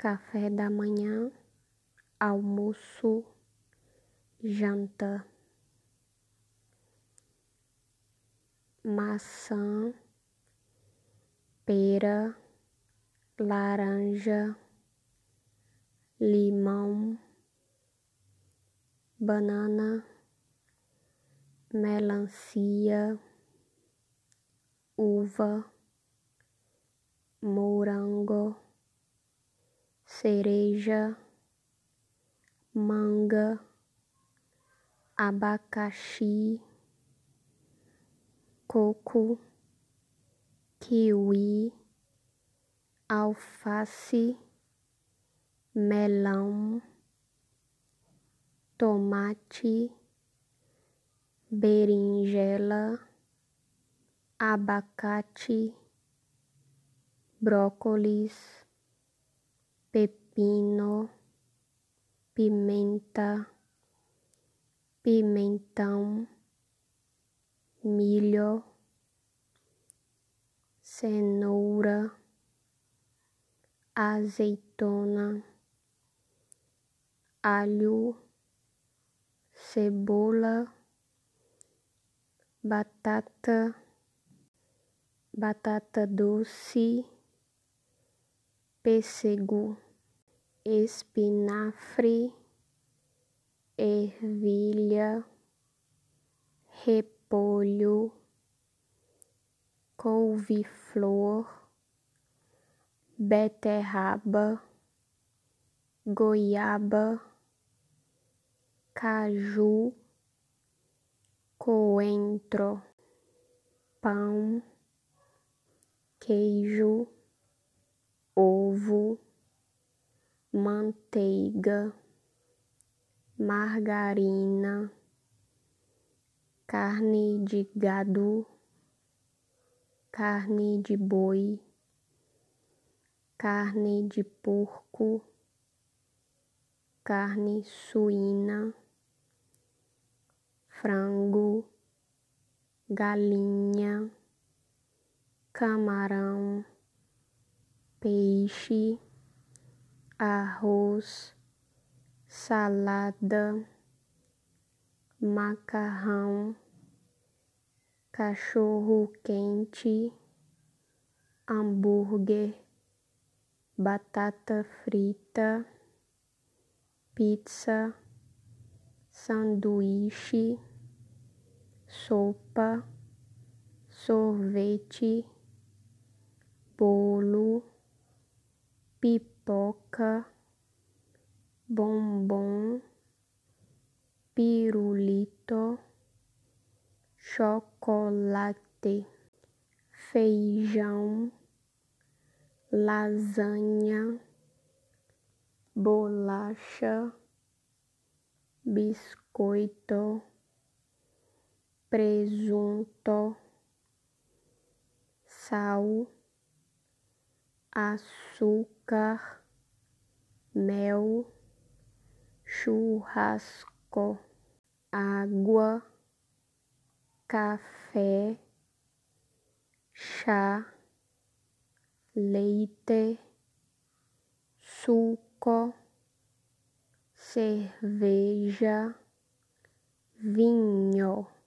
café da manhã, almoço, janta, maçã, pera, laranja, limão, banana, melancia, uva, morango cereja, manga, abacaxi, coco, kiwi, alface, melão, tomate, berinjela, abacate, brócolis pepino, pimenta, pimentão, milho, cenoura, azeitona, alho, cebola, batata, batata doce pêssego, espinafre, ervilha, repolho, couve-flor, beterraba, goiaba, caju, coentro, pão, queijo ovo, manteiga, margarina, carne de gado, carne de boi, carne de porco, carne suína, frango, galinha, camarão peixe, arroz, salada, macarrão, cachorro quente, hambúrguer, batata frita, pizza, sanduíche, sopa, sorvete, bolo pipoca, bombom, pirulito, chocolate, feijão, lasanha, bolacha, biscoito, presunto, sal açúcar, mel, churrasco, água, café, chá, leite, suco, cerveja, vinho.